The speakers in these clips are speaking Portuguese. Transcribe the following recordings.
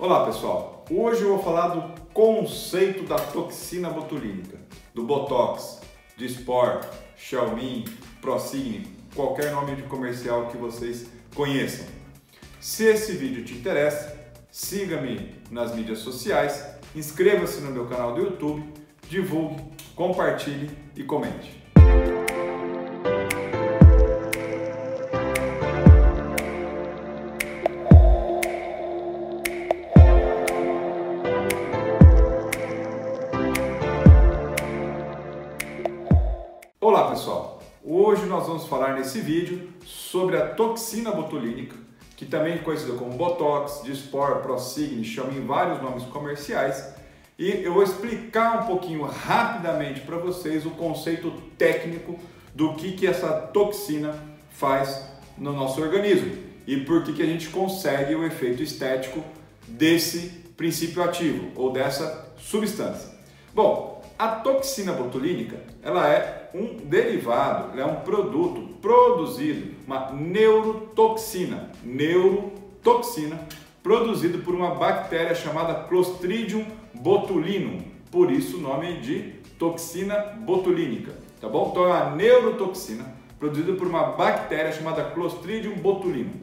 Olá pessoal, hoje eu vou falar do conceito da toxina botulínica, do Botox, Dispor, Xiaomi, Procine, qualquer nome de comercial que vocês conheçam. Se esse vídeo te interessa, siga-me nas mídias sociais, inscreva-se no meu canal do YouTube, divulgue, compartilhe e comente. Falar nesse vídeo sobre a toxina botulínica, que também é conhecida como Botox, Dispor, Prosigni, chama em vários nomes comerciais, e eu vou explicar um pouquinho rapidamente para vocês o conceito técnico do que, que essa toxina faz no nosso organismo e por que, que a gente consegue o efeito estético desse princípio ativo ou dessa substância. Bom, a toxina botulínica, ela é um derivado, é um produto produzido, uma neurotoxina, neurotoxina, produzido por uma bactéria chamada Clostridium botulinum, por isso o nome de toxina botulínica, tá bom? Então é uma neurotoxina produzida por uma bactéria chamada Clostridium botulinum.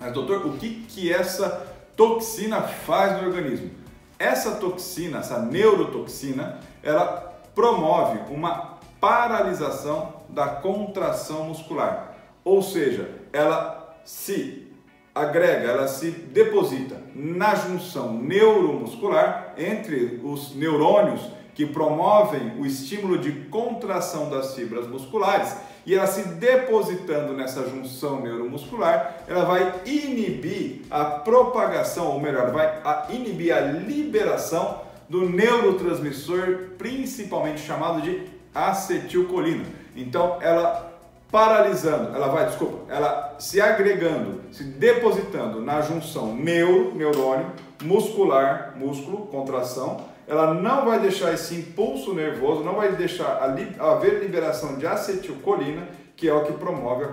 Mas doutor, o que que essa toxina faz no organismo? Essa toxina, essa neurotoxina, ela promove uma paralisação da contração muscular. Ou seja, ela se agrega, ela se deposita na junção neuromuscular entre os neurônios que promovem o estímulo de contração das fibras musculares e ela se depositando nessa junção neuromuscular, ela vai inibir a propagação, ou melhor, vai inibir a liberação do neurotransmissor, principalmente chamado de acetilcolina. Então, ela paralisando, ela vai, desculpa, ela se agregando, se depositando na junção neuro, neurônio, muscular, músculo, contração, ela não vai deixar esse impulso nervoso, não vai deixar haver liberação de acetilcolina, que é o que promove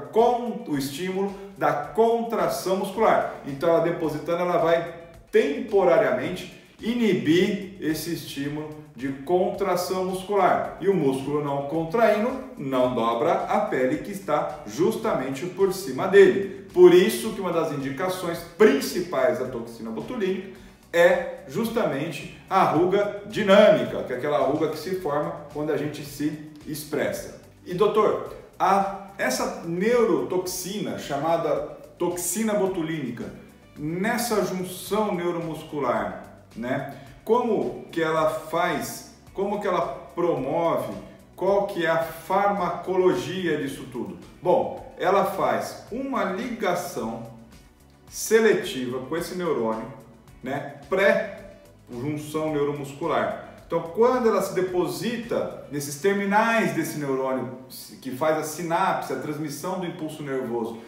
o estímulo da contração muscular. Então, ela depositando, ela vai temporariamente inibir esse estímulo de contração muscular. E o músculo não contraindo, não dobra a pele que está justamente por cima dele. Por isso que uma das indicações principais da toxina botulínica é justamente a ruga dinâmica, que é aquela ruga que se forma quando a gente se expressa. E doutor, a, essa neurotoxina chamada toxina botulínica, nessa junção neuromuscular, né? Como que ela faz, como que ela promove, qual que é a farmacologia disso tudo? Bom, ela faz uma ligação seletiva com esse neurônio, né? Pré-junção neuromuscular. Então, quando ela se deposita nesses terminais desse neurônio que faz a sinapse, a transmissão do impulso nervoso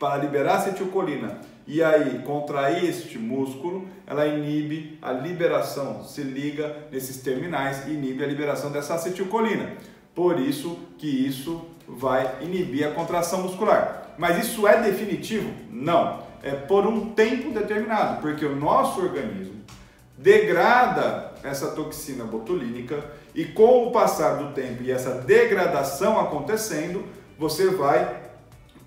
para liberar acetilcolina e aí contrair este músculo, ela inibe a liberação, se liga nesses terminais e inibe a liberação dessa acetilcolina. Por isso que isso vai inibir a contração muscular. Mas isso é definitivo? Não. É por um tempo determinado, porque o nosso organismo degrada essa toxina botulínica e com o passar do tempo e essa degradação acontecendo, você vai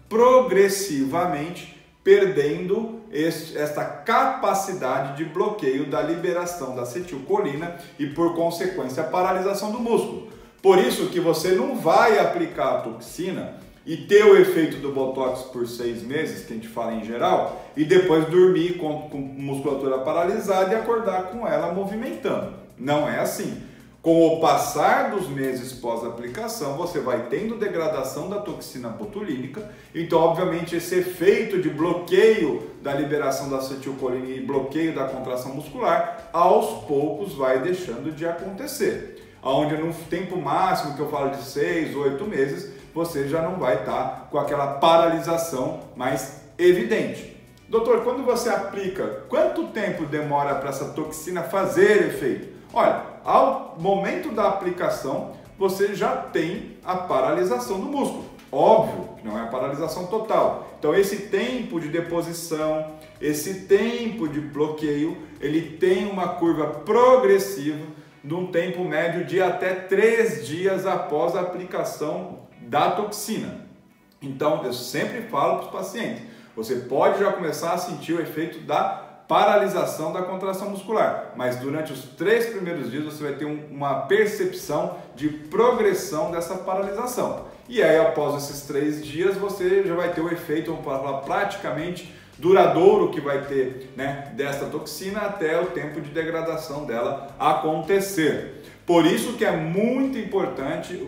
progressivamente perdendo este, esta capacidade de bloqueio da liberação da acetilcolina e, por consequência, a paralisação do músculo. Por isso que você não vai aplicar a toxina e ter o efeito do Botox por seis meses, que a gente fala em geral, e depois dormir com, com musculatura paralisada e acordar com ela movimentando. Não é assim. Com o passar dos meses pós-aplicação, você vai tendo degradação da toxina botulínica, então, obviamente, esse efeito de bloqueio da liberação da acetilcolina e bloqueio da contração muscular, aos poucos vai deixando de acontecer. Onde no tempo máximo, que eu falo de 6, 8 meses, você já não vai estar com aquela paralisação mais evidente. Doutor, quando você aplica, quanto tempo demora para essa toxina fazer efeito? Olha, ao momento da aplicação, você já tem a paralisação do músculo. Óbvio que não é a paralisação total. Então, esse tempo de deposição, esse tempo de bloqueio ele tem uma curva progressiva de um tempo médio de até três dias após a aplicação da toxina. Então, eu sempre falo para os pacientes: você pode já começar a sentir o efeito da paralisação da contração muscular, mas durante os três primeiros dias você vai ter um, uma percepção de progressão dessa paralisação. E aí, após esses três dias, você já vai ter o efeito, vamos falar, praticamente duradouro que vai ter né, desta toxina até o tempo de degradação dela acontecer. Por isso que é muito importante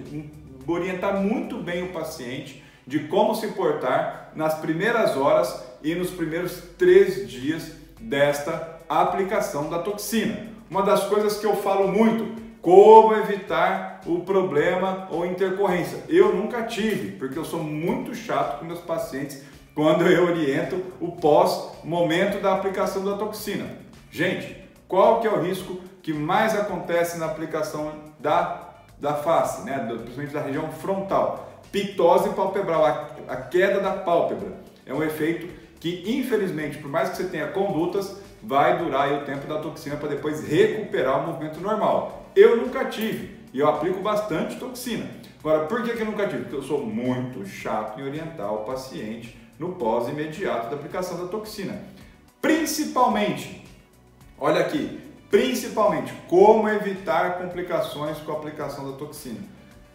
orientar muito bem o paciente de como se portar nas primeiras horas e nos primeiros três dias desta aplicação da toxina. Uma das coisas que eu falo muito, como evitar o problema ou intercorrência. Eu nunca tive, porque eu sou muito chato com meus pacientes quando eu oriento o pós-momento da aplicação da toxina. Gente, qual que é o risco que mais acontece na aplicação da, da face, né? principalmente da região frontal? Pictose palpebral, a, a queda da pálpebra. É um efeito que, infelizmente, por mais que você tenha condutas, vai durar o tempo da toxina para depois recuperar o movimento normal. Eu nunca tive e eu aplico bastante toxina. Agora, por que, que eu nunca tive? Porque eu sou muito chato em orientar o paciente no pós imediato da aplicação da toxina. Principalmente, olha aqui, principalmente como evitar complicações com a aplicação da toxina.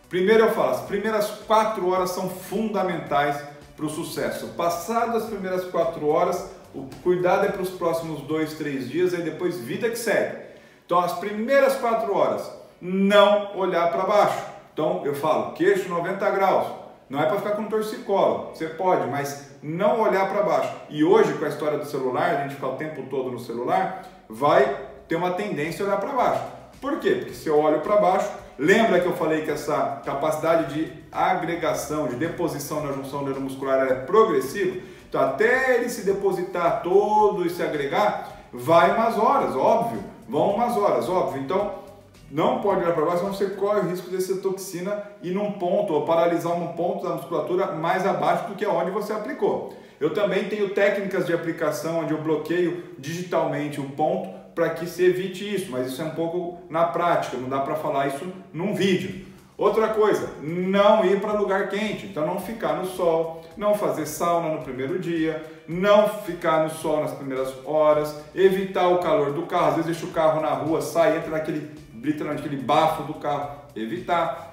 Primeiro eu falo, as primeiras quatro horas são fundamentais para o sucesso. Passadas as primeiras quatro horas, o cuidado é para os próximos dois, três dias e depois vida que segue. Então as primeiras quatro horas, não olhar para baixo. Então eu falo, queixo 90 graus, não é para ficar com torcicolo, você pode, mas não olhar para baixo. E hoje, com a história do celular, a gente fica o tempo todo no celular, vai ter uma tendência a olhar para baixo. Por quê? Porque se eu olho para baixo, lembra que eu falei que essa capacidade de agregação, de deposição na junção neuromuscular é progressiva? Então, até ele se depositar todo e se agregar, vai umas horas, óbvio. Vão umas horas, óbvio. Então, não pode olhar para baixo, senão você corre o risco de ser toxina e num ponto, ou paralisar um ponto da musculatura mais abaixo do que onde você aplicou. Eu também tenho técnicas de aplicação onde eu bloqueio digitalmente o ponto para que se evite isso, mas isso é um pouco na prática, não dá para falar isso num vídeo. Outra coisa, não ir para lugar quente, então não ficar no sol, não fazer sauna no primeiro dia, não ficar no sol nas primeiras horas, evitar o calor do carro, às vezes deixa o carro na rua, sai, entra naquele literalmente aquele bafo do carro, evitar.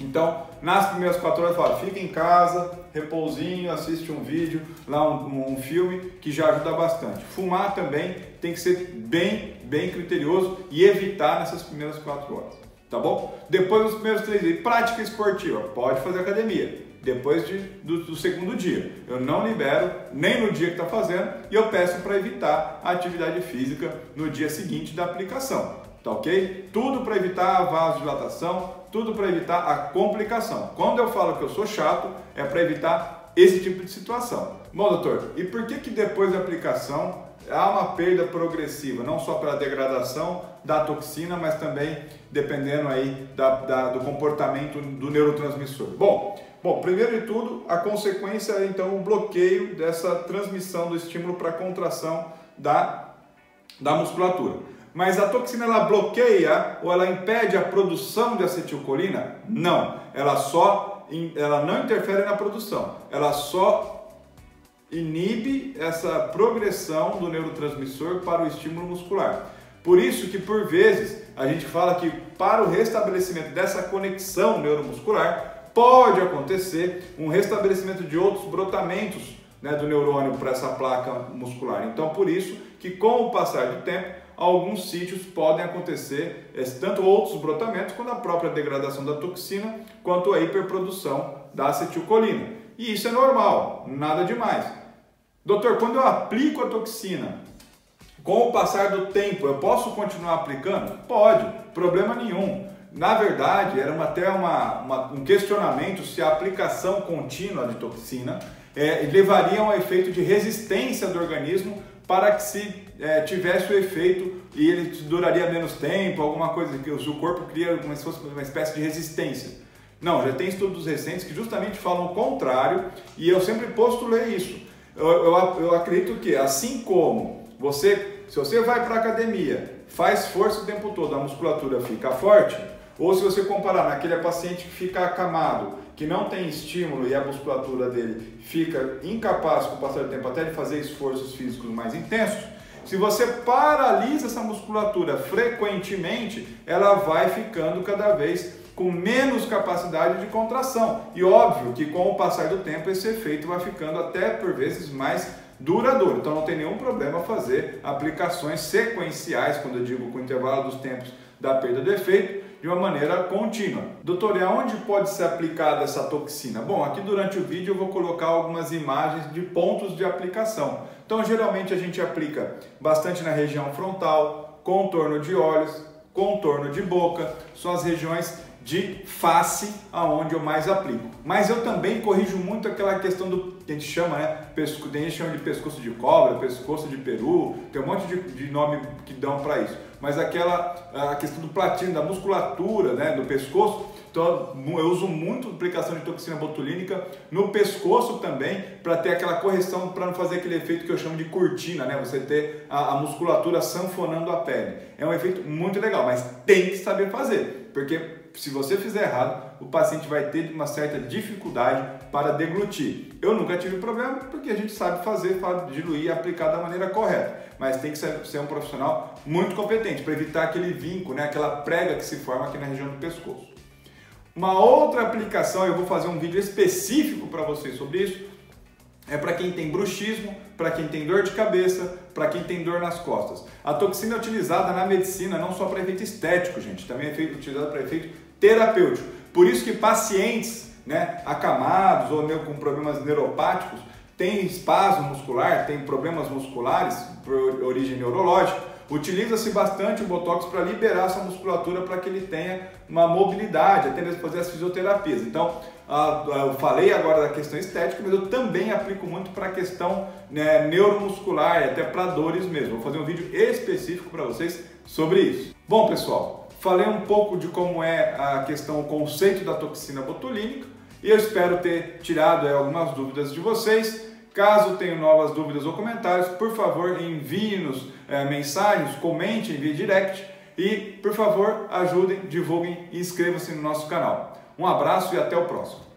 Então, nas primeiras quatro horas, fala, fica em casa, repousinho, assiste um vídeo, lá um, um, filme, que já ajuda bastante. Fumar também tem que ser bem, bem criterioso e evitar nessas primeiras quatro horas, tá bom? Depois dos primeiros três dias, prática esportiva, pode fazer academia. Depois de, do, do segundo dia, eu não libero nem no dia que está fazendo e eu peço para evitar a atividade física no dia seguinte da aplicação. Tá ok? Tudo para evitar a vasodilatação, tudo para evitar a complicação. Quando eu falo que eu sou chato, é para evitar esse tipo de situação. Bom, doutor, e por que que depois da aplicação há uma perda progressiva, não só pela degradação da toxina, mas também dependendo aí da, da, do comportamento do neurotransmissor? Bom, bom, primeiro de tudo, a consequência é então o bloqueio dessa transmissão do estímulo para contração da, da musculatura. Mas a toxina ela bloqueia ou ela impede a produção de acetilcolina? Não, ela só ela não interfere na produção, ela só inibe essa progressão do neurotransmissor para o estímulo muscular. Por isso que por vezes a gente fala que para o restabelecimento dessa conexão neuromuscular pode acontecer um restabelecimento de outros brotamentos né, do neurônio para essa placa muscular. Então por isso que com o passar do tempo alguns sítios podem acontecer tanto outros brotamentos, quanto a própria degradação da toxina, quanto a hiperprodução da acetilcolina. E isso é normal, nada demais. Doutor, quando eu aplico a toxina, com o passar do tempo, eu posso continuar aplicando? Pode, problema nenhum. Na verdade, era uma, até uma, uma, um questionamento se a aplicação contínua de toxina é, levaria a um efeito de resistência do organismo para que se é, tivesse o efeito e ele duraria menos tempo, alguma coisa que o corpo cria como se fosse uma espécie de resistência. Não, já tem estudos recentes que justamente falam o contrário e eu sempre postulei isso. Eu, eu, eu acredito que, assim como você, se você vai para a academia, faz força o tempo todo, a musculatura fica forte, ou se você comparar naquele paciente que fica acamado, que não tem estímulo e a musculatura dele fica incapaz com o passar do tempo até de fazer esforços físicos mais intensos, se você paralisa essa musculatura frequentemente, ela vai ficando cada vez com menos capacidade de contração. E óbvio que com o passar do tempo esse efeito vai ficando até por vezes mais duradouro. Então não tem nenhum problema fazer aplicações sequenciais, quando eu digo com intervalo dos tempos da perda do efeito, de uma maneira contínua. Doutor, e aonde pode ser aplicada essa toxina? Bom, aqui durante o vídeo eu vou colocar algumas imagens de pontos de aplicação. Então, geralmente a gente aplica bastante na região frontal, contorno de olhos, contorno de boca, são as regiões de face aonde eu mais aplico. Mas eu também corrijo muito aquela questão do que a gente chama, né? Pesco, tem gente chama de pescoço de cobra, pescoço de peru, tem um monte de, de nome que dão para isso. Mas aquela a questão do platino, da musculatura, né, do pescoço, então eu uso muito aplicação de toxina botulínica no pescoço também para ter aquela correção para não fazer aquele efeito que eu chamo de cortina, né? Você ter a, a musculatura sanfonando a pele. É um efeito muito legal, mas tem que saber fazer, porque se você fizer errado, o paciente vai ter uma certa dificuldade para deglutir. Eu nunca tive problema porque a gente sabe fazer diluir e aplicar da maneira correta, mas tem que ser, um profissional muito competente para evitar aquele vinco, né, aquela prega que se forma aqui na região do pescoço. Uma outra aplicação, eu vou fazer um vídeo específico para vocês sobre isso, é para quem tem bruxismo, para quem tem dor de cabeça, para quem tem dor nas costas. A toxina é utilizada na medicina não só para efeito estético, gente, também é utilizada para efeito terapêutico. Por isso que pacientes né, acamados ou com problemas neuropáticos têm espasmo muscular, têm problemas musculares por origem neurológica, Utiliza-se bastante o Botox para liberar essa musculatura para que ele tenha uma mobilidade, até mesmo fazer as fisioterapias. Então, eu falei agora da questão estética, mas eu também aplico muito para a questão né, neuromuscular até para dores mesmo. Vou fazer um vídeo específico para vocês sobre isso. Bom, pessoal, falei um pouco de como é a questão, o conceito da toxina botulínica e eu espero ter tirado é, algumas dúvidas de vocês. Caso tenham novas dúvidas ou comentários, por favor, envie-nos é, mensagens, comente, envie direct e, por favor, ajudem, divulguem e inscrevam-se no nosso canal. Um abraço e até o próximo.